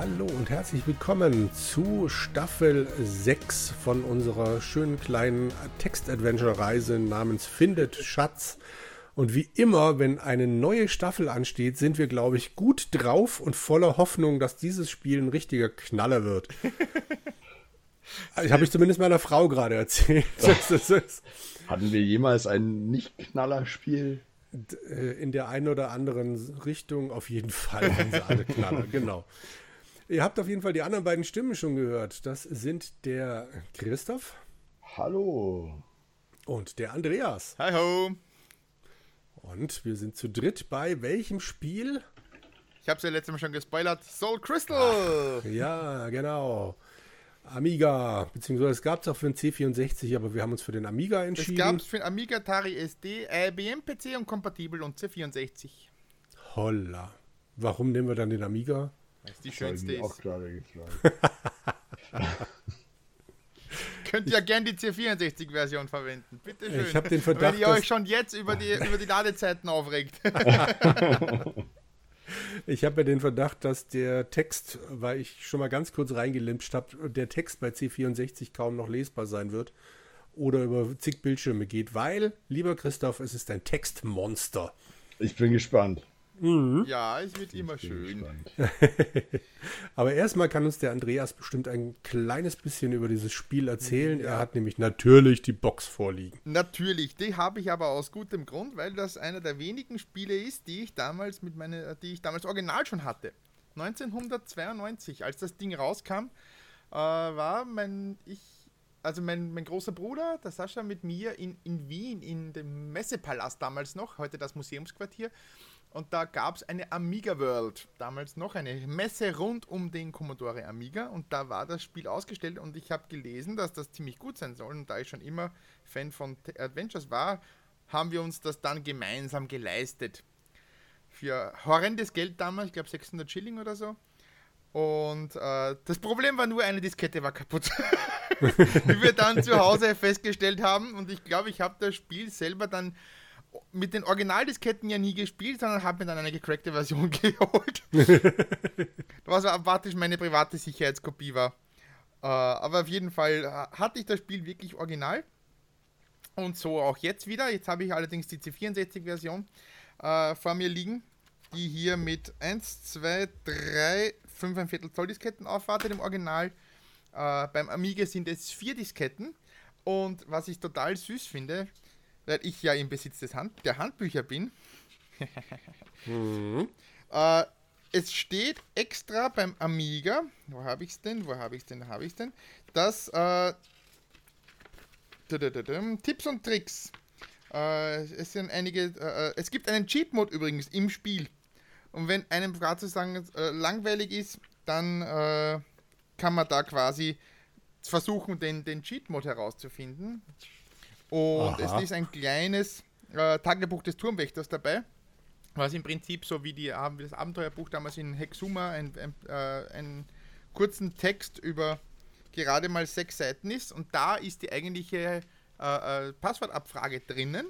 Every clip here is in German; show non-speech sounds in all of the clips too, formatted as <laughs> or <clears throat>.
Hallo und herzlich willkommen zu Staffel 6 von unserer schönen kleinen Text-Adventure-Reise namens Findet Schatz. Und wie immer, wenn eine neue Staffel ansteht, sind wir, glaube ich, gut drauf und voller Hoffnung, dass dieses Spiel ein richtiger Knaller wird. Ich <laughs> habe ich zumindest meiner Frau gerade erzählt. Hatten wir jemals ein Nicht-Knaller-Spiel? Äh, in der einen oder anderen Richtung auf jeden Fall haben sie alle Knaller, <laughs> genau. Ihr habt auf jeden Fall die anderen beiden Stimmen schon gehört. Das sind der Christoph. Hallo. Und der Andreas. Hallo. Und wir sind zu dritt bei welchem Spiel? Ich habe es ja letztes Mal schon gespoilert. Soul Crystal. Ach, ja, genau. Amiga, beziehungsweise es gab es auch für den C64, aber wir haben uns für den Amiga entschieden. Es gab es für den Amiga, Atari SD, IBM PC und kompatibel und C64. Holla. Warum nehmen wir dann den Amiga? Weil es die schönste ist. Auch gerade <laughs> Könnt ihr gern die C64-Version verwenden. Bitte schön. Ich habe den Verdacht, Wenn ihr euch schon jetzt über die, <laughs> über die Ladezeiten aufregt. <laughs> Ich habe ja den Verdacht, dass der Text, weil ich schon mal ganz kurz reingelimpscht habe, der Text bei C64 kaum noch lesbar sein wird oder über zig Bildschirme geht, weil, lieber Christoph, es ist ein Textmonster. Ich bin gespannt. Mhm. Ja, es wird immer schön. <laughs> Aber erstmal kann uns der Andreas bestimmt ein kleines bisschen über dieses Spiel erzählen. Ja. Er hat nämlich natürlich die Box vorliegen. Natürlich, die habe ich aber aus gutem Grund, weil das einer der wenigen Spiele ist, die ich damals mit meine, die ich damals original schon hatte. 1992, als das Ding rauskam, äh, war mein ich also mein, mein großer Bruder, der Sascha, mit mir in, in Wien, in dem Messepalast damals noch, heute das Museumsquartier, und da gab es eine Amiga World, damals noch eine Messe rund um den Commodore Amiga und da war das Spiel ausgestellt und ich habe gelesen, dass das ziemlich gut sein soll und da ich schon immer Fan von Adventures war, haben wir uns das dann gemeinsam geleistet. Für horrendes Geld damals, ich glaube 600 Schilling oder so. Und äh, das Problem war nur, eine Diskette war kaputt. <laughs> Wie wir dann zu Hause festgestellt haben. Und ich glaube, ich habe das Spiel selber dann mit den Originaldisketten ja nie gespielt, sondern habe mir dann eine gecrackte Version <laughs> geholt. was praktisch meine private Sicherheitskopie war. Äh, aber auf jeden Fall äh, hatte ich das Spiel wirklich original. Und so auch jetzt wieder. Jetzt habe ich allerdings die C64-Version äh, vor mir liegen, die hier mit 1, 2, 3, 5 ein Viertel Zoll Disketten aufwartet im Original. Äh, beim Amiga sind es vier Disketten. Und was ich total süß finde, weil ich ja im Besitz des Hand der Handbücher bin. <laughs> mhm. äh, es steht extra beim Amiga, wo habe ich es denn, wo habe ich es denn, habe ich es denn, dass äh, Tipps und Tricks. Äh, es sind einige, äh, es gibt einen Cheat-Mode übrigens im Spiel. Und wenn einem gerade sozusagen äh, langweilig ist, dann äh, kann man da quasi versuchen, den, den Cheat-Mode herauszufinden. Und Aha. es ist ein kleines äh, Tagebuch des Turmwächters dabei, was im Prinzip so wie, die, wie das Abenteuerbuch damals in Hexuma ein, ein, äh, einen kurzen Text über gerade mal sechs Seiten ist. Und da ist die eigentliche äh, äh Passwortabfrage drinnen.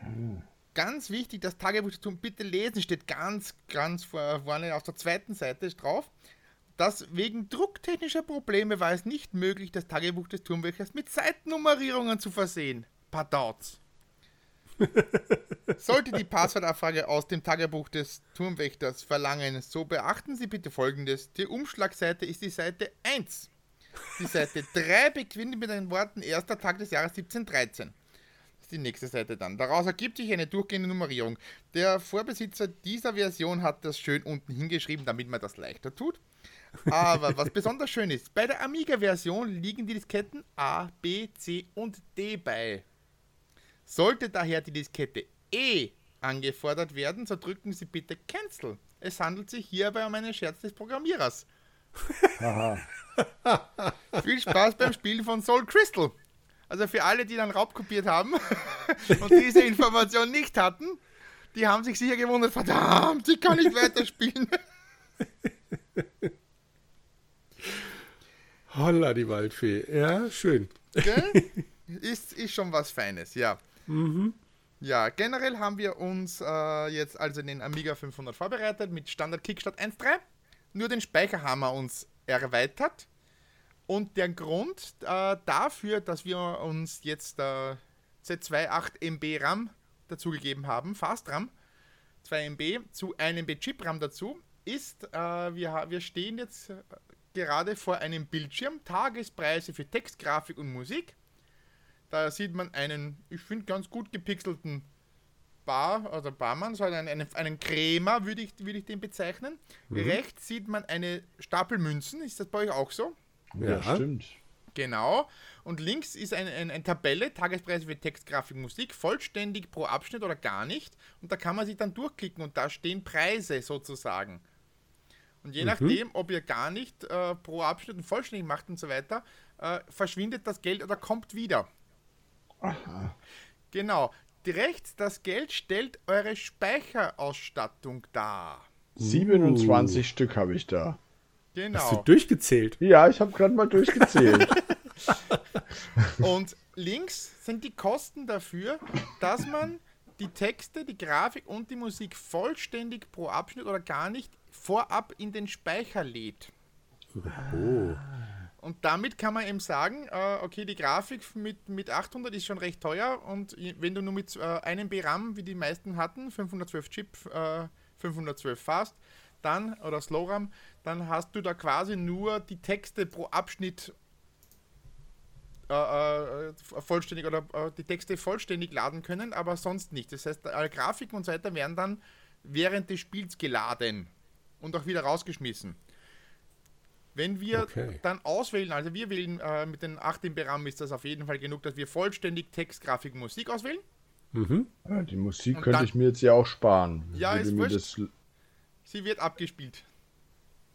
Hm. Ganz wichtig, das Tagebuch des Turmwächters bitte lesen, steht ganz, ganz vorne auf der zweiten Seite drauf dass wegen drucktechnischer Probleme war es nicht möglich, das Tagebuch des Turmwächters mit Seitennummerierungen zu versehen. Pardons. <laughs> Sollte die Passwortabfrage aus dem Tagebuch des Turmwächters verlangen, so beachten Sie bitte folgendes. Die Umschlagseite ist die Seite 1. Die Seite <laughs> 3 beginnt mit den Worten erster Tag des Jahres 1713. Das ist die nächste Seite dann. Daraus ergibt sich eine durchgehende Nummerierung. Der Vorbesitzer dieser Version hat das schön unten hingeschrieben, damit man das leichter tut. Aber was besonders schön ist, bei der Amiga-Version liegen die Disketten A, B, C und D bei. Sollte daher die Diskette E angefordert werden, so drücken Sie bitte Cancel. Es handelt sich hierbei um einen Scherz des Programmierers. <laughs> Viel Spaß beim Spielen von Soul Crystal. Also für alle, die dann raubkopiert haben <laughs> und diese Information nicht hatten, die haben sich sicher gewundert, verdammt, ich kann nicht weiterspielen. Holla, die Waldfee. Ja, schön. <laughs> Ist, ist schon was Feines, ja. Mhm. Ja, generell haben wir uns äh, jetzt also den Amiga 500 vorbereitet mit Standard Kickstart 1.3. nur den Speicher haben wir uns erweitert. Und der Grund äh, dafür, dass wir uns jetzt äh, Z2 MB RAM dazugegeben haben, Fast RAM, 2 MB zu 1 MB Chip RAM dazu, ist, äh, wir, wir stehen jetzt gerade vor einem Bildschirm, Tagespreise für Text, Grafik und Musik. Da sieht man einen, ich finde, ganz gut gepixelten Bar, also Barmann, so einen, einen, einen Krämer, würde ich, würd ich den bezeichnen. Mhm. Rechts sieht man eine Stapel Münzen, ist das bei euch auch so? Ja, ja stimmt. Genau. Und links ist eine ein, ein Tabelle, Tagespreise für Text, Grafik, Musik, vollständig pro Abschnitt oder gar nicht. Und da kann man sich dann durchklicken und da stehen Preise sozusagen. Und je mhm. nachdem, ob ihr gar nicht äh, pro Abschnitt und vollständig macht und so weiter, äh, verschwindet das Geld oder kommt wieder. Aha. Genau. Rechts, das Geld stellt eure Speicherausstattung dar. 27 uh. Stück habe ich da. Genau. Hast du durchgezählt? Ja, ich habe gerade mal durchgezählt. <laughs> Und links sind die Kosten dafür, dass man die Texte, die Grafik und die Musik vollständig pro Abschnitt oder gar nicht vorab in den Speicher lädt. Oh. Und damit kann man eben sagen, äh, okay, die Grafik mit, mit 800 ist schon recht teuer und wenn du nur mit äh, einem B RAM, wie die meisten hatten, 512 Chip, äh, 512 Fast, dann, oder Slow RAM, dann hast du da quasi nur die Texte pro Abschnitt äh, äh, vollständig oder äh, die Texte vollständig laden können, aber sonst nicht. Das heißt, alle Grafiken und so weiter werden dann während des Spiels geladen und auch wieder rausgeschmissen. Wenn wir okay. dann auswählen, also wir wählen äh, mit den 8 im RAM ist das auf jeden Fall genug, dass wir vollständig Text, Grafik, Musik auswählen. Mhm. Ja, die Musik und könnte dann, ich mir jetzt ja auch sparen. Ja, ist wurscht. Sie wird abgespielt.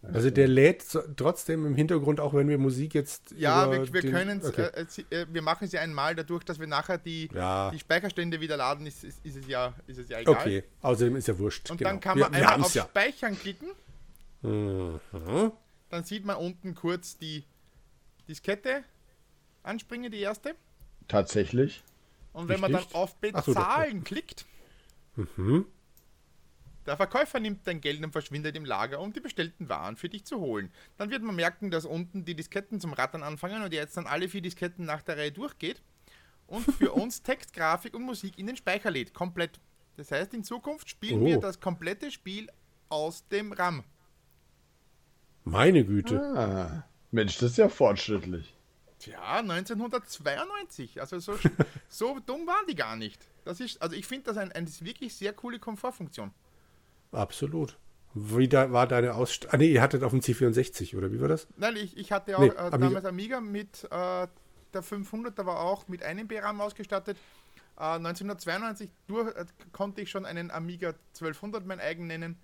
Also der lädt trotzdem im Hintergrund, auch wenn wir Musik jetzt. Ja, wir, wir können okay. äh, äh, wir machen sie einmal dadurch, dass wir nachher die, ja. die Speicherstände wieder laden, ist, ist, ist, es ja, ist es ja egal. Okay, außerdem ist ja wurscht. Und genau. dann kann man wir, einmal wir auf ja. Speichern klicken. Mhm. Dann sieht man unten kurz die Diskette anspringen, die erste. Tatsächlich. Und wenn Richtig? man dann auf Bezahlen so, klickt, mhm. Der Verkäufer nimmt dein Geld und verschwindet im Lager, um die bestellten Waren für dich zu holen. Dann wird man merken, dass unten die Disketten zum Rattern anfangen und jetzt dann alle vier Disketten nach der Reihe durchgeht und für <laughs> uns Text, Grafik und Musik in den Speicher lädt. Komplett. Das heißt, in Zukunft spielen oh. wir das komplette Spiel aus dem RAM. Meine Güte. Ah, Mensch, das ist ja fortschrittlich. Tja, 1992. Also so, <laughs> so dumm waren die gar nicht. Das ist, also ich finde das ein, eine wirklich sehr coole Komfortfunktion. Absolut. Wie da war deine Ausstattung? Ah, nee, ihr hattet auf dem C64, oder wie war das? Nein, ich, ich hatte auch nee, äh, damals Amiga mit äh, der 500, da war auch mit einem B-RAM ausgestattet. Äh, 1992 durch, äh, konnte ich schon einen Amiga 1200 mein eigen nennen.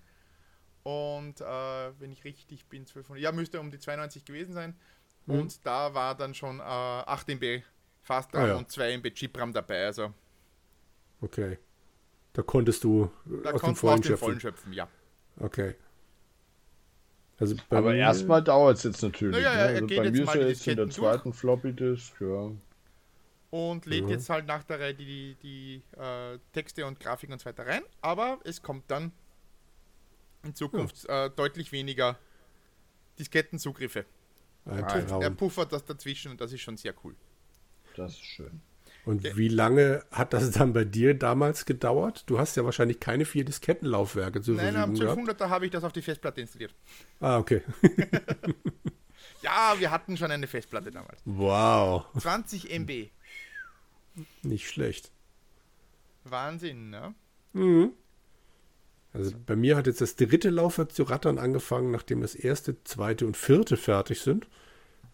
Und äh, wenn ich richtig bin, 1200, ja, müsste um die 92 gewesen sein. Mhm. Und da war dann schon 8 äh, MB Fast ah, ja. und 2 MB Chip RAM dabei. Also. Okay. Da konntest du da aus, dem Vollen, aus dem Vollen schöpfen. ja. Okay. Also Aber erstmal dauert es jetzt natürlich. Naja, ne? also bei mir ist ja jetzt in der zweiten Floppy Disk, ja. Und lädt ja. jetzt halt nach der Reihe die, die, die äh, Texte und Grafiken und so weiter rein. Aber es kommt dann in Zukunft ja. äh, deutlich weniger Diskettenzugriffe. er puffert das dazwischen und das ist schon sehr cool. Das ist schön. Und okay. wie lange hat das dann bei dir damals gedauert? Du hast ja wahrscheinlich keine vier Diskettenlaufwerke zu Nein, am 1200er habe ich das auf die Festplatte installiert. Ah, okay. <laughs> ja, wir hatten schon eine Festplatte damals. Wow. 20 MB. Nicht schlecht. Wahnsinn, ne? Mhm. Also bei mir hat jetzt das dritte Laufwerk zu rattern angefangen, nachdem das erste, zweite und vierte fertig sind.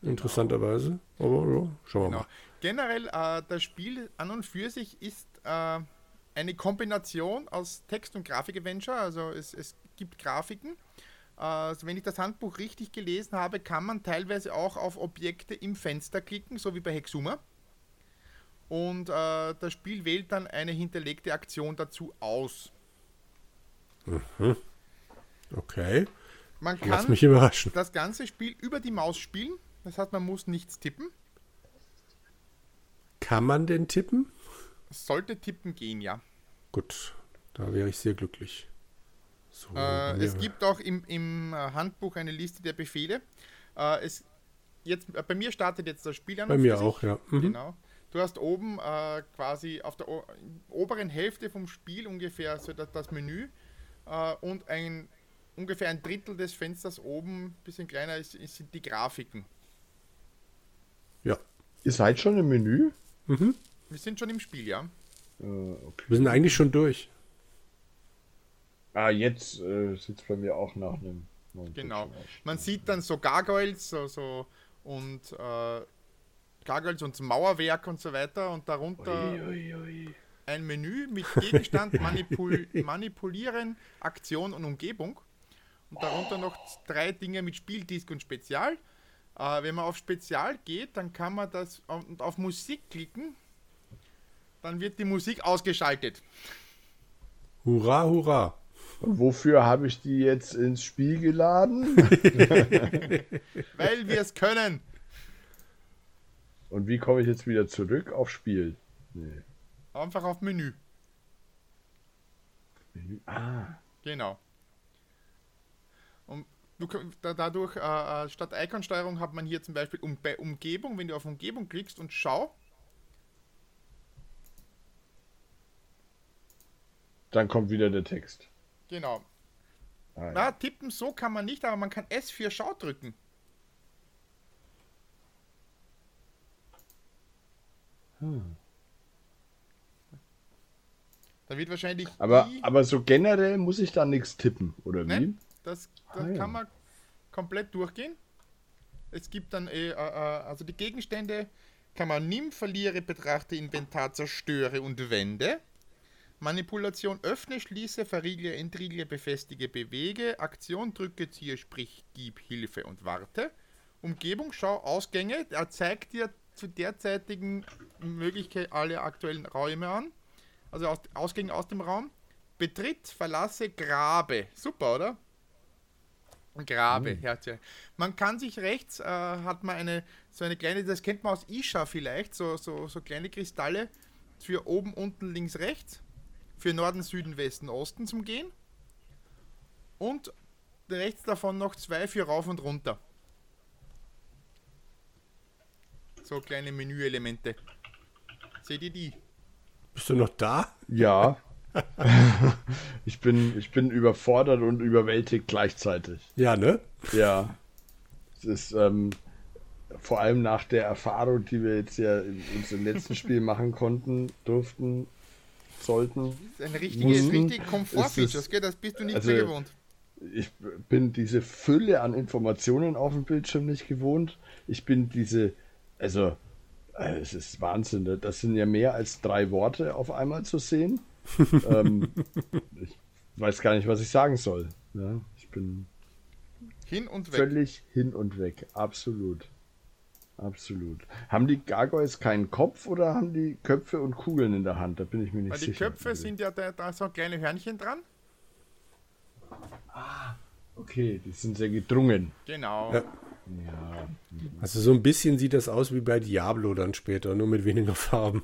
Genau. Interessanterweise. Aber ja, schauen wir genau. mal generell, äh, das Spiel an und für sich ist äh, eine Kombination aus Text- und Grafik-Adventure. Also es, es gibt Grafiken. Äh, also wenn ich das Handbuch richtig gelesen habe, kann man teilweise auch auf Objekte im Fenster klicken, so wie bei Hexuma. Und äh, das Spiel wählt dann eine hinterlegte Aktion dazu aus. Mhm. Okay. Man kann Lass mich überraschen. das ganze Spiel über die Maus spielen. Das heißt, man muss nichts tippen. Kann man denn tippen? Sollte tippen gehen, ja. Gut, da wäre ich sehr glücklich. So, äh, es gibt auch im, im Handbuch eine Liste der Befehle. Äh, es, jetzt, äh, bei mir startet jetzt das Spiel an. Bei mir auch, ja. Mhm. Genau. Du hast oben äh, quasi auf der oberen Hälfte vom Spiel ungefähr so das, das Menü äh, und ein ungefähr ein Drittel des Fensters oben, ein bisschen kleiner, ist, sind die Grafiken. Ja. Ihr seid schon im Menü? Mhm. Wir sind schon im Spiel, ja. Äh, okay. Wir sind eigentlich schon durch. Ah, jetzt äh, sieht es bei mir auch nach einem. Genau. Man sieht dann so Gargoyles so, so und äh, Gargoyles und Mauerwerk und so weiter und darunter ui, ui, ui. ein Menü mit Gegenstand, <laughs> Manipul Manipulieren, Aktion und Umgebung. Und darunter noch drei Dinge mit Spieldisk und Spezial. Äh, wenn man auf Spezial geht, dann kann man das und auf Musik klicken. Dann wird die Musik ausgeschaltet. Hurra, hurra. Und wofür habe ich die jetzt ins Spiel geladen? <laughs> Weil wir es können. Und wie komme ich jetzt wieder zurück auf Spiel? Nee. Einfach auf Menü. Menü. Ah. Genau. Und du, dadurch, äh, äh, statt Icon-Steuerung hat man hier zum Beispiel um, bei Umgebung, wenn du auf Umgebung klickst und schau. Dann kommt wieder der Text. Genau. Ah, ja. Na, tippen so kann man nicht, aber man kann S für Schau drücken. Hm. Da wird wahrscheinlich. Aber, aber so generell muss ich da nichts tippen, oder wie? Das, das ah, kann ja. man komplett durchgehen. Es gibt dann, äh, äh, also die Gegenstände kann man nimm, verliere, betrachte, Inventar, zerstöre und wende. Manipulation öffne, schließe, verriegle, entriegle, befestige, bewege, Aktion drücke, ziehe, sprich, gib Hilfe und warte. Umgebung, schau, Ausgänge, er zeigt dir zu derzeitigen Möglichkeit alle aktuellen Räume an. Also aus, Ausgänge aus dem Raum. Betritt, verlasse, grabe. Super, oder? Grabe, mhm. Herzchen. Man kann sich rechts, äh, hat man eine, so eine kleine, das kennt man aus Isha vielleicht, so, so, so kleine Kristalle für oben, unten, links, rechts für Norden, Süden, Westen, Osten zum Gehen. Und rechts davon noch zwei für rauf und runter. So kleine Menüelemente. Seht ihr die? Bist du noch da? Ja. <laughs> ich, bin, ich bin überfordert und überwältigt gleichzeitig. Ja, ne? Ja. Es ist ähm, vor allem nach der Erfahrung, die wir jetzt ja in unserem letzten Spiel <laughs> machen konnten, durften, sollten. Das ist ein richtiges, richtig Komfortfeature, das, das bist du nicht also, mehr gewohnt. Ich bin diese Fülle an Informationen auf dem Bildschirm nicht gewohnt. Ich bin diese, also, äh, es ist Wahnsinn. Ne? Das sind ja mehr als drei Worte auf einmal zu sehen. <laughs> ähm, ich weiß gar nicht, was ich sagen soll. Ja, ne? ich bin hin und weg. Völlig hin und weg, absolut. Absolut. Haben die Gargoyles keinen Kopf oder haben die Köpfe und Kugeln in der Hand? Da bin ich mir nicht Weil sicher. Die Köpfe sind ja da, da so kleine Hörnchen dran. Ah, okay, die sind sehr gedrungen. Genau. Ja. ja. Also so ein bisschen sieht das aus wie bei Diablo dann später, nur mit weniger Farben.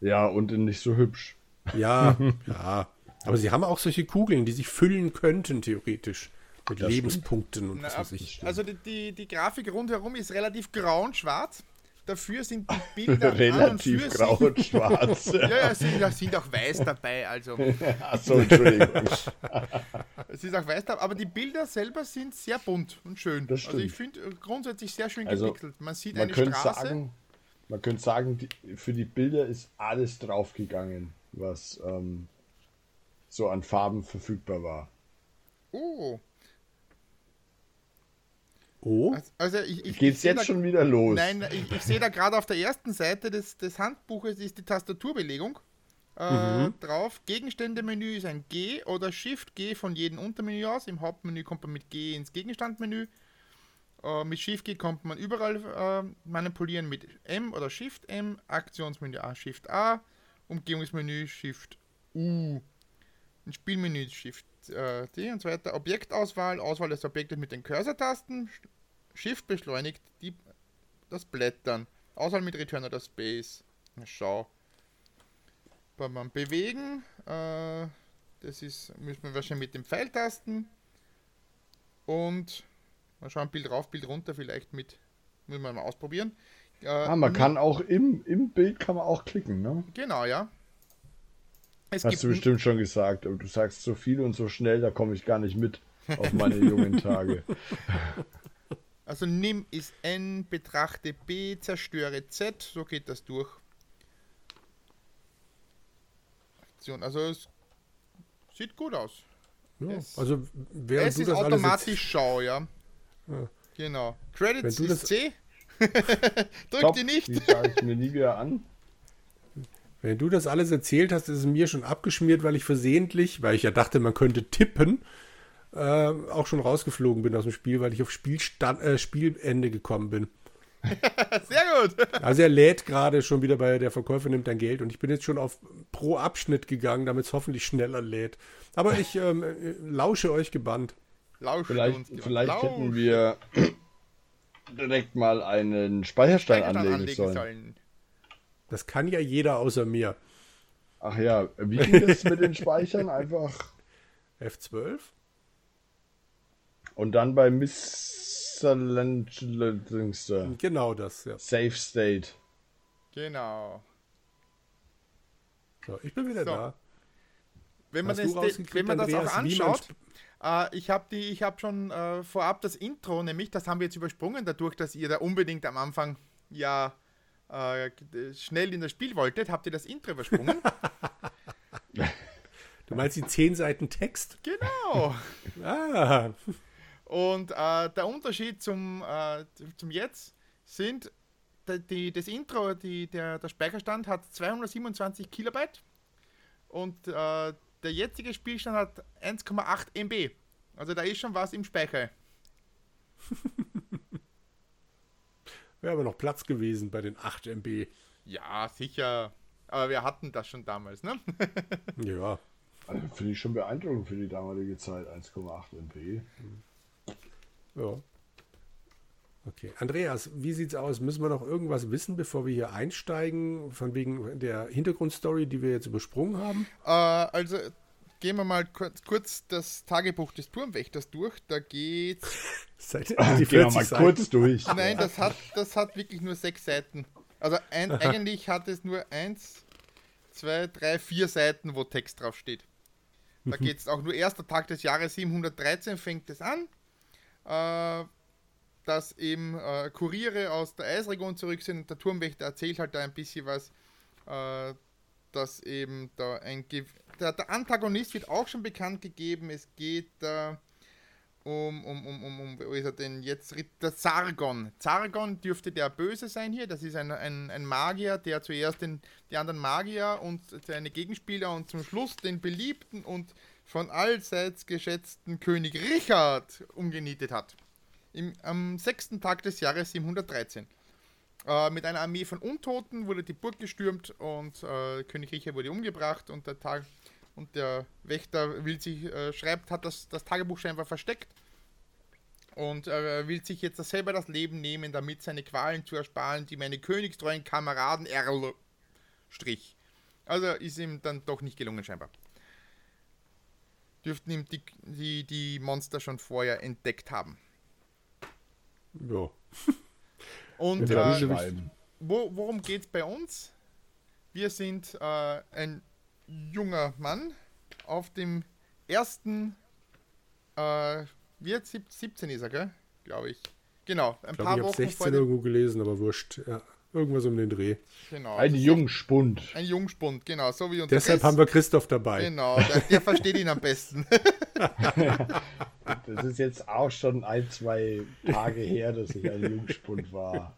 Ja, und nicht so hübsch. Ja, <laughs> ja. Aber sie haben auch solche Kugeln, die sich füllen könnten, theoretisch. Mit das Lebenspunkten stimmt. und was weiß ich. Also die, die, die Grafik rundherum ist relativ grau und schwarz. Dafür sind die <laughs> Bilder relativ grau und <laughs> schwarz. ja, ja, sind, sind auch weiß dabei. Also. Achso, Entschuldigung. es ist auch weiß dabei, aber die Bilder selber sind sehr bunt und schön. Also ich finde grundsätzlich sehr schön also, Man sieht man eine Straße. Sagen, man könnte sagen, die, für die Bilder ist alles draufgegangen, was ähm, so an Farben verfügbar war. Oh, Oh. Also ich, ich, Geht's ich jetzt da, schon wieder los? Nein, ich, ich sehe da gerade auf der ersten Seite des, des Handbuches ist die Tastaturbelegung äh, mhm. drauf. Gegenstände-Menü ist ein G oder Shift-G von jedem Untermenü aus. Im Hauptmenü kommt man mit G ins Gegenstandmenü. Äh, mit Shift-G kommt man überall äh, manipulieren mit M oder Shift-M. Aktionsmenü A, Shift-A. Umgebungsmenü Shift-U. Ein Spielmenü Shift äh, D und so weiter. Objektauswahl, Auswahl des Objektes mit den Cursor-Tasten. Shift beschleunigt die, das Blättern. Auswahl mit Return oder Space. Na, schau. Beim Bewegen, äh, Das ist, müssen wir wahrscheinlich mit dem Pfeiltasten. Und mal schauen, Bild rauf, Bild runter, vielleicht mit, müssen wir mal ausprobieren. Äh, ah, man kann auch im, im Bild kann man auch klicken, ne? Genau, ja. Es Hast du bestimmt schon gesagt, aber du sagst so viel und so schnell, da komme ich gar nicht mit auf meine <laughs> jungen Tage. Also nimm ist N, betrachte B, zerstöre Z, so geht das durch. Aktion, also es sieht gut aus. Ja, es, also während es du ist das automatisch alles Schau, ja. ja. Genau. Credits ist C. <laughs> Drück Top, die nicht. Die schaue ich mir nie wieder an. Wenn du das alles erzählt hast, ist es mir schon abgeschmiert, weil ich versehentlich, weil ich ja dachte, man könnte tippen, äh, auch schon rausgeflogen bin aus dem Spiel, weil ich auf Spielstand, äh, Spielende gekommen bin. <laughs> Sehr gut. Also er lädt gerade schon wieder bei der Verkäufer nimmt dein Geld und ich bin jetzt schon auf pro Abschnitt gegangen, damit es hoffentlich schneller lädt. Aber ich ähm, äh, lausche euch gebannt. Lausche vielleicht vielleicht Lausch. hätten wir direkt mal einen Speicherstein, anlegen, anlegen sollen. sollen. Das kann ja jeder außer mir. Ach ja, wie geht es mit den Speichern? Einfach <laughs> F12? Und dann bei Miss Genau das, ja. Safe State. Genau. So, ich bin wieder so. da. Wenn man, das, wenn man das auch anschaut, äh, ich habe hab schon äh, vorab das Intro, nämlich, das haben wir jetzt übersprungen, dadurch, dass ihr da unbedingt am Anfang ja äh, schnell in das Spiel wolltet, habt ihr das Intro übersprungen. <laughs> du meinst die 10 Seiten Text? Genau. <laughs> ah. Und äh, der Unterschied zum, äh, zum Jetzt sind, die, die, das Intro, die, der, der Speicherstand hat 227 Kilobyte und äh, der jetzige Spielstand hat 1,8 MB. Also da ist schon was im Speicher. <laughs> Wäre aber noch Platz gewesen bei den 8 MB. Ja, sicher. Aber wir hatten das schon damals, ne? <laughs> ja. Also Finde ich schon beeindruckend für die damalige Zeit, 1,8 MB. Ja. Okay. Andreas, wie sieht's aus? Müssen wir noch irgendwas wissen, bevor wir hier einsteigen, von wegen der Hintergrundstory, die wir jetzt übersprungen haben? Äh, also gehen wir mal kurz, kurz, das Tagebuch des Turmwächters durch. Da geht's. <laughs> Seit, <laughs> die gehen wir mal Seiten. kurz durch. <laughs> Nein, das hat, das hat wirklich nur sechs Seiten. Also ein, eigentlich hat es nur eins, zwei, drei, vier Seiten, wo Text drauf steht. Da mhm. geht es auch nur erster Tag des Jahres 713 fängt es an äh, dass eben äh, Kuriere aus der Eisregion zurück sind. Der Turmwächter erzählt halt da ein bisschen was, äh, dass eben da ein. Ge der, der, Antagonist wird auch schon bekannt gegeben. Es geht da um, um, um, um, um, wo ist er denn jetzt? Der Zargon. Zargon dürfte der Böse sein hier. Das ist ein, ein, ein Magier, der zuerst den, die anderen Magier und seine Gegenspieler und zum Schluss den beliebten und von allseits geschätzten König Richard umgenietet hat. Im, am sechsten Tag des Jahres 713. Äh, mit einer Armee von Untoten wurde die Burg gestürmt und äh, König Richard wurde umgebracht und der Tag und der Wächter will sich, äh, schreibt, hat das, das Tagebuch scheinbar versteckt und äh, will sich jetzt selber das Leben nehmen, damit seine Qualen zu ersparen, die meine königstreuen Kameraden Erl strich. Also ist ihm dann doch nicht gelungen scheinbar dürften ihm die, die, die Monster schon vorher entdeckt haben. Ja. Und äh, wo, worum geht es bei uns? Wir sind äh, ein junger Mann auf dem ersten, äh, wie 17 ist er, gell? Glaube ich. Genau, ein ich glaub, paar ich Wochen 16 vor dem, irgendwo gelesen, aber wurscht. Ja. Irgendwas um den Dreh. Genau. Ein Jungspund. Ein Jungspund, genau. So wie Deshalb haben wir Christoph dabei. Genau, der, der versteht ihn am besten. <laughs> das ist jetzt auch schon ein, zwei Tage her, dass ich ein Jungspund war.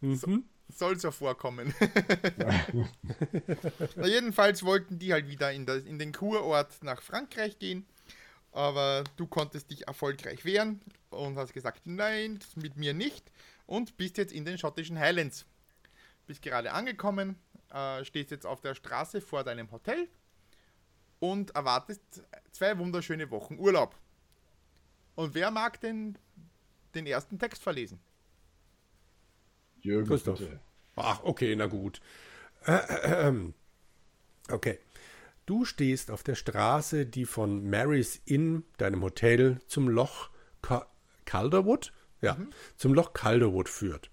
Mhm. So, soll so vorkommen. <laughs> Na, jedenfalls wollten die halt wieder in, das, in den Kurort nach Frankreich gehen. Aber du konntest dich erfolgreich wehren und hast gesagt, nein, mit mir nicht und bist jetzt in den schottischen Highlands. Bist gerade angekommen, äh, stehst jetzt auf der Straße vor deinem Hotel und erwartest zwei wunderschöne Wochen Urlaub. Und wer mag denn den ersten Text verlesen? Jürgen, Christoph. Bitte. Ach, okay, na gut. Äh, <clears throat> äh, okay. Du stehst auf der Straße, die von Mary's Inn, deinem Hotel, zum Loch Ca Calderwood? Ja, mhm. zum Loch Calderwood führt.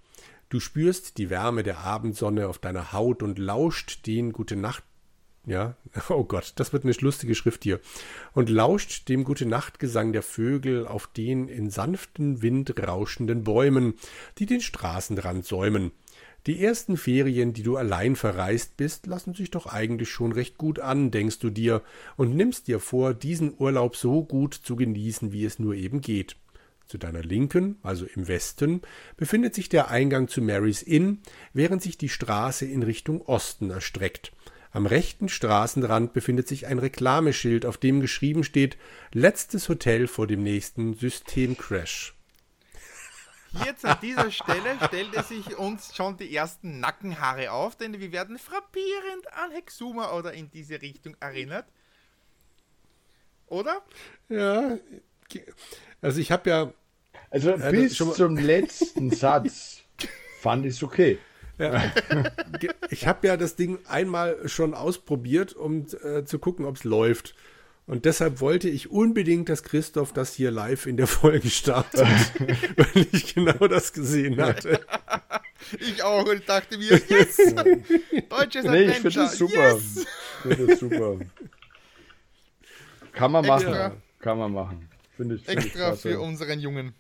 Du spürst die Wärme der Abendsonne auf deiner Haut und lauscht den Gute Nacht ja, <laughs> oh Gott, das wird eine lustige Schrift hier. Und lauscht dem Gute Nachtgesang der Vögel auf den in sanften Wind rauschenden Bäumen, die den Straßenrand säumen. Die ersten Ferien, die du allein verreist bist, lassen sich doch eigentlich schon recht gut an, denkst du dir, und nimmst dir vor, diesen Urlaub so gut zu genießen, wie es nur eben geht. Zu deiner Linken, also im Westen, befindet sich der Eingang zu Mary's Inn, während sich die Straße in Richtung Osten erstreckt. Am rechten Straßenrand befindet sich ein Reklameschild, auf dem geschrieben steht Letztes Hotel vor dem nächsten Systemcrash. Jetzt an dieser Stelle stellte sich uns schon die ersten Nackenhaare auf, denn wir werden frappierend an Hexuma oder in diese Richtung erinnert. Oder? Ja, also ich habe ja. Also bis zum letzten <laughs> Satz fand ich es okay. Ja. <laughs> Ich habe ja das Ding einmal schon ausprobiert, um äh, zu gucken, ob es läuft. Und deshalb wollte ich unbedingt, dass Christoph das hier live in der Folge startet, <laughs> weil ich genau das gesehen hatte. Ich auch und dachte mir, yes! Deutsches nee, Ich finde das super. Yes! Ich finde das super. Kann man machen. Extra. Kann man machen. Finde ich, find Extra ich für unseren Jungen.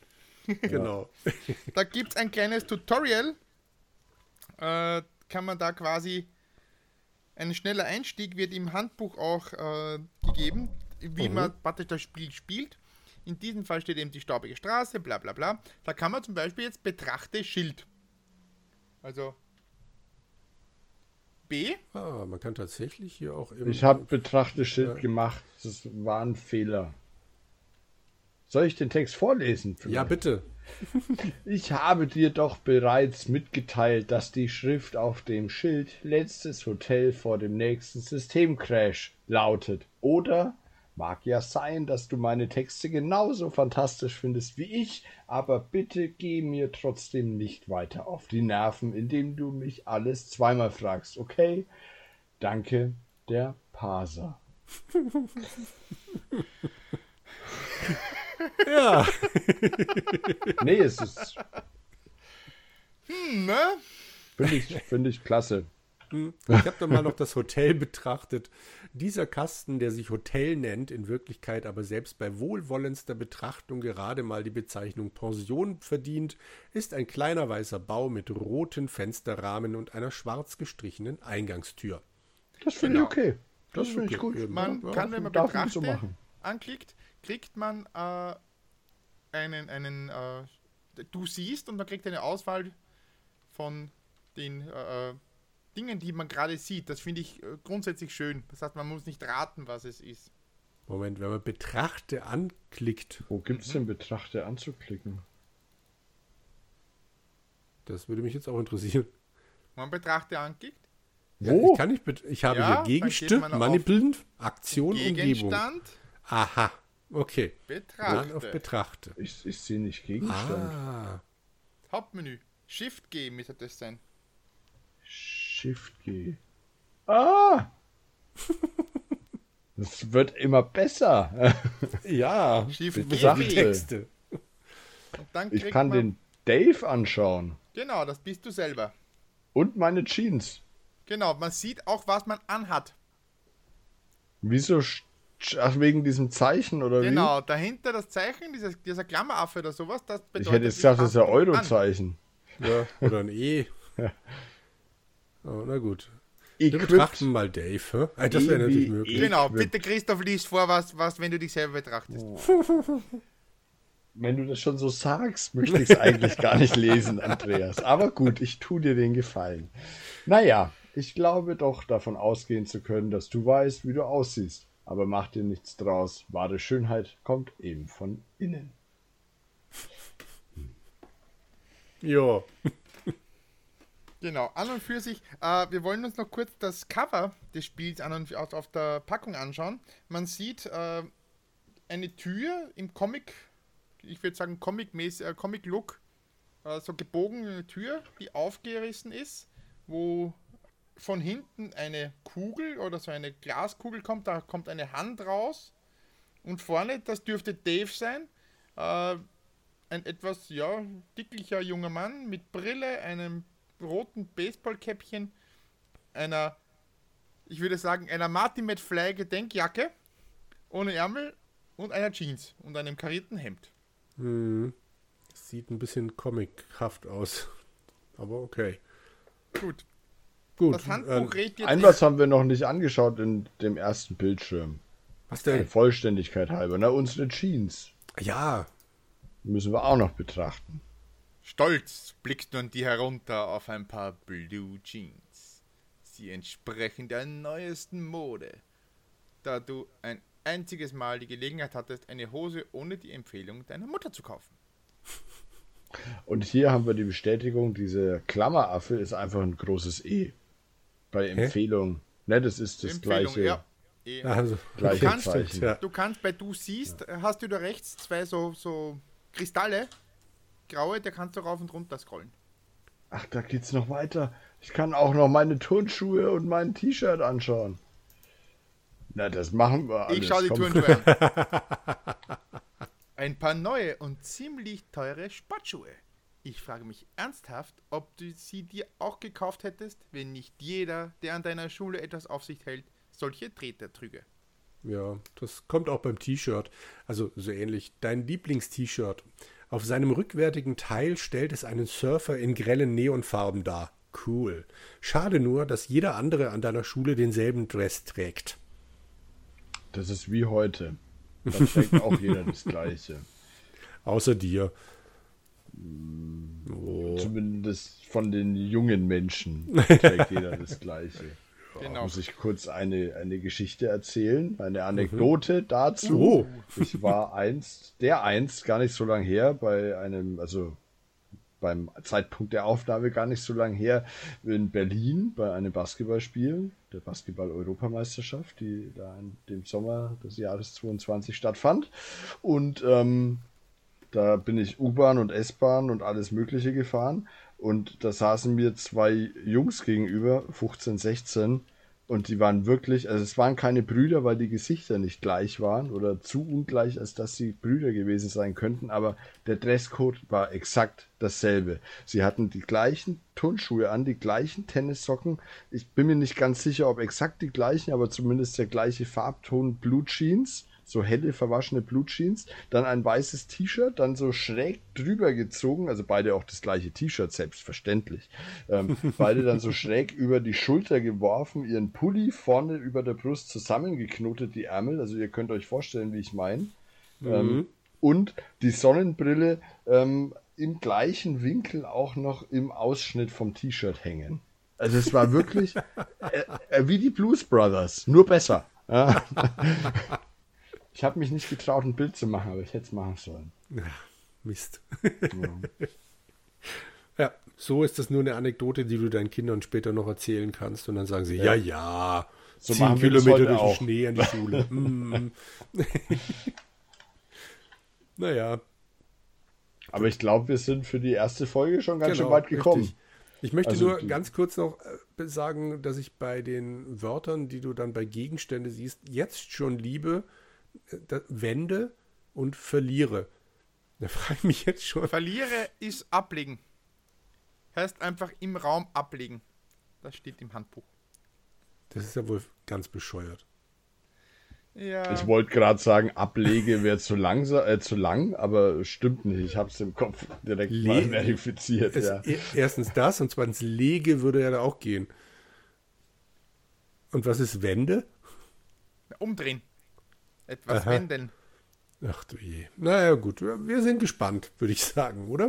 <laughs> Genau. Da gibt es ein kleines Tutorial, äh, kann man da quasi ein schneller Einstieg wird im Handbuch auch äh, gegeben, wie mhm. man praktisch das Spiel spielt. In diesem Fall steht eben die staubige Straße, bla bla bla. Da kann man zum Beispiel jetzt betrachte Schild. Also B. Ah, man kann tatsächlich hier auch Ich habe betrachte Schild ja. gemacht. Das war ein Fehler. Soll ich den Text vorlesen? Vielleicht? Ja, bitte. <laughs> Ich habe dir doch bereits mitgeteilt, dass die Schrift auf dem Schild letztes Hotel vor dem nächsten Systemcrash lautet. Oder mag ja sein, dass du meine Texte genauso fantastisch findest wie ich, aber bitte geh mir trotzdem nicht weiter auf die Nerven, indem du mich alles zweimal fragst, okay? Danke, der Parser. <laughs> Ja. <laughs> nee, es ist. Hm, ne? Finde ich, find ich klasse. Ich habe dann mal noch das Hotel betrachtet. Dieser Kasten, der sich Hotel nennt, in Wirklichkeit aber selbst bei wohlwollendster Betrachtung gerade mal die Bezeichnung Pension verdient, ist ein kleiner weißer Bau mit roten Fensterrahmen und einer schwarz gestrichenen Eingangstür. Das finde genau. ich okay. Das finde ich gut. Man ja, kann, wenn man betrachtet, so anklickt, kriegt man äh, einen, einen äh, du siehst und man kriegt eine Auswahl von den äh, äh Dingen, die man gerade sieht. Das finde ich äh, grundsätzlich schön. Das heißt, man muss nicht raten, was es ist. Moment, wenn man Betrachte anklickt. Wo gibt es mhm. denn Betrachte anzuklicken? Das würde mich jetzt auch interessieren. Man Betrachte anklickt? Ja, Wo? Ich, kann nicht ich habe ja, hier Gegenstück, Manipulent, Aktion, Gegenstand. Umgebung. Aha. Okay. Betrachte. Dann auf Betrachte. Ich, ich sehe nicht Gegenstand. Ah. Hauptmenü. Shift G müsste das sein. Shift G. Ah! <laughs> das wird immer besser. ja. Shift G. Texte. ich kann den Dave anschauen. Genau, das bist du selber. Und meine Jeans. Genau, man sieht auch, was man anhat. Wieso Ach, wegen diesem Zeichen oder genau, wie? Genau, dahinter das Zeichen, dieser, dieser Klammeraffe oder sowas, das bedeutet. Ich hätte jetzt gesagt, das ist ein Eurozeichen. Ja, oder ein E. ja. Oh, na gut. Wir betrachten mal Dave. Hä? Das wäre natürlich möglich. Genau, bitte Christoph, liest vor, was, was, wenn du dich selber betrachtest. Oh. <laughs> Wenn du das schon so sagst, möchte ich es eigentlich gar nicht lesen, Andreas. Aber gut, ich tue dir den Gefallen. Naja, ich glaube doch davon ausgehen zu können, dass du weißt, wie du aussiehst aber mach dir nichts draus. Wahre Schönheit kommt eben von innen. <laughs> Ja. Genau, an und für sich, äh, wir wollen uns noch kurz das Cover des Spiels an und auf, auf der Packung anschauen. Man sieht äh, eine Tür im Comic, ich würde sagen Comic-Look, äh, Comic äh, so gebogene Tür, die aufgerissen ist, wo von hinten eine Kugel oder so eine Glaskugel kommt, da kommt eine Hand raus und vorne, das dürfte Dave sein, äh, ein etwas, ja, dicklicher junger Mann mit Brille, einem roten Baseballkäppchen, einer, ich würde sagen, einer Martin McFly Gedenkjacke ohne Ärmel und einer Jeans und einem karierten Hemd. Hm. Sieht ein bisschen comichaft aus. <laughs> Aber okay. Gut. Gut. Das Handbuch redet jetzt Ein was haben wir noch nicht angeschaut in dem ersten Bildschirm. was Der denn? Vollständigkeit halber. Na, unsere Jeans. Ja, Müssen wir auch noch betrachten. Stolz blickt nun die herunter auf ein paar Blue Jeans. Sie entsprechen der neuesten Mode. Da du ein einziges Mal die Gelegenheit hattest, eine Hose ohne die Empfehlung deiner Mutter zu kaufen. Und hier haben wir die Bestätigung, diese Klammeraffe ist einfach ein großes E. Bei Empfehlung. Ne, das ist das Empfehlung, gleiche. ja. Also Gleiche kannst- Zeichen. ja. Du kannst bei du siehst, hast du da rechts zwei so, so Kristalle, graue, da kannst du rauf und runter scrollen. Ach, da geht's noch weiter. Ich kann auch noch meine Turnschuhe und mein T-Shirt anschauen. Na, das machen wir alles. Ich schau die Komm. Turnschuhe an. <laughs> Ein paar neue und ziemlich teure Sportschuhe. Ich frage mich ernsthaft, ob du sie dir auch gekauft hättest, wenn nicht jeder, der an deiner Schule etwas auf sich hält, solche Treter trüge. Ja, das kommt auch beim T-Shirt. Also so ähnlich. Dein Lieblings-T-Shirt. Auf seinem rückwärtigen Teil stellt es einen Surfer in grellen Neonfarben dar. Cool. Schade nur, dass jeder andere an deiner Schule denselben Dress trägt. Das ist wie heute. <laughs> Da trägt auch jeder das Gleiche. Außer dir. Zumindest von den jungen Menschen <laughs> trägt jeder das Gleiche. Genau. Muss ich kurz eine, eine Geschichte erzählen, eine Anekdote dazu. Oh. Ich war einst, der einst, gar nicht so lang her, bei einem, also beim Zeitpunkt der Aufnahme gar nicht so lang her, in Berlin bei einem Basketballspiel, der Basketball-Europameisterschaft, die da in dem Sommer des Jahres 22 stattfand. Und ähm, da bin ich U-Bahn und S-Bahn und alles Mögliche gefahren. Und da saßen mir zwei Jungs gegenüber, 15, 16. Und die waren wirklich, also es waren keine Brüder, weil die Gesichter nicht gleich waren oder zu ungleich, als dass sie Brüder gewesen sein könnten. Aber der Dresscode war exakt dasselbe. Sie hatten die gleichen Turnschuhe an, die gleichen Tennissocken. Ich bin mir nicht ganz sicher, ob exakt die gleichen, aber zumindest der gleiche Farbton Blue Jeans so helle verwaschene Blutjeans, dann ein weißes T-Shirt, dann so schräg drüber gezogen, also beide auch das gleiche T-Shirt, selbstverständlich. Ähm, <laughs> beide dann so schräg über die Schulter geworfen, ihren Pulli vorne über der Brust zusammengeknotet, die Ärmel, also ihr könnt euch vorstellen, wie ich meine. Ähm, und die Sonnenbrille ähm, im gleichen Winkel auch noch im Ausschnitt vom T-Shirt hängen. Also es war wirklich äh, äh, wie die Blues Brothers, nur besser. <laughs> Ja. Ich habe mich nicht getraut, ein Bild zu machen, aber ich hätte es machen sollen. Mist. <laughs> ja, so ist das nur eine Anekdote, die du deinen Kindern später noch erzählen kannst. Und dann sagen sie, ja, ja, So machen wir das Kilometer heute durch den. Schnee an die Schule. <laughs> <laughs> Mm. naja, Aber ich glaube, wir sind für die erste Folge schon ganz Genau, schön weit gekommen. richtig. Ich möchte Also nur ganz kurz noch äh, sagen, dass ich bei den Wörtern, die du dann bei Gegenstände siehst, jetzt schon liebe, wende und verliere. Da frage ich mich jetzt schon. Verliere ist ablegen. Heißt einfach im Raum ablegen. Das steht im Handbuch. Das ist ja wohl ganz bescheuert. Ja. Ich wollte gerade sagen, Ablege wäre zu, langsa- äh, zu lang, aber stimmt nicht. Ich habe es im Kopf direkt mal Le- verifiziert. Es, Ja. e- Erstens das und zweitens lege würde ja da auch gehen. Und was ist Wende? Umdrehen. Etwas Aha. wenden. Ach du je. Naja, gut. Wir sind gespannt, würde ich sagen, oder?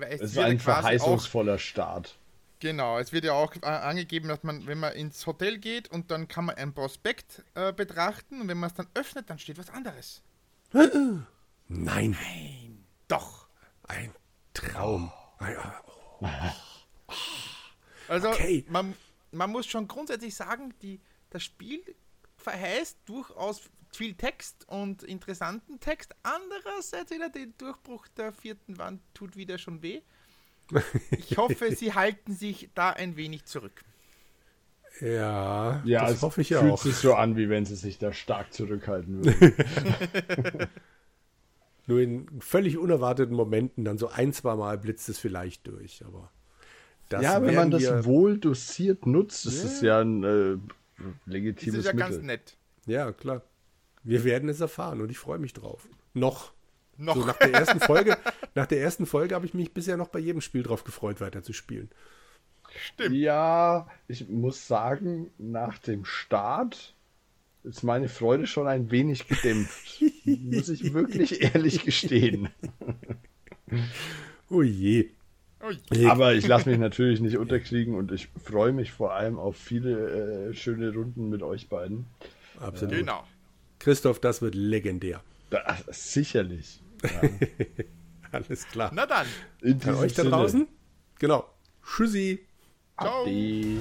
Es ist ein quasi auch verheißungsvoller Start. Genau, es wird ja auch äh, angegeben, dass man, wenn man ins Hotel geht und dann kann man ein Prospekt äh, betrachten und wenn man es dann öffnet, dann steht was anderes. <gasps> Nein. Doch. Ein Traum. Ein- <laughs> Also Okay. man, man muss schon grundsätzlich sagen, die, das Spiel verheißt durchaus viel Text und interessanten Text. Andererseits wieder der Durchbruch der vierten Wand tut wieder schon weh. Ich <laughs> hoffe, sie halten sich da ein wenig zurück. Ja, Ja, das es hoffe ich ja fühlt auch. sich so an, wie wenn sie sich da stark zurückhalten würden. <laughs> Nur in völlig unerwarteten Momenten, dann so ein, zwei Mal blitzt es vielleicht durch. Aber das ja, wenn man das wohl dosiert nutzt, ist es ja ein äh, Das legitimes ist ja ganz Mittel. nett. Ja, klar. Wir werden es erfahren und ich freue mich drauf. Noch. Noch. So nach der ersten Folge, <laughs> nach der ersten Folge habe ich mich bisher noch bei jedem Spiel drauf gefreut, weiterzuspielen. Stimmt. Ja, ich muss sagen, nach dem Start ist meine Freude schon ein wenig gedämpft. <laughs> muss ich wirklich ehrlich gestehen. Oh je. Aber ich lasse mich natürlich nicht unterkriegen und ich freue mich vor allem auf viele äh, schöne Runden mit euch beiden. Absolut. Genau. Christoph, das wird legendär. Da, sicherlich. <laughs> Alles klar. Na dann. In An euch da draußen? Genau. Tschüssi. Ciao. Ade.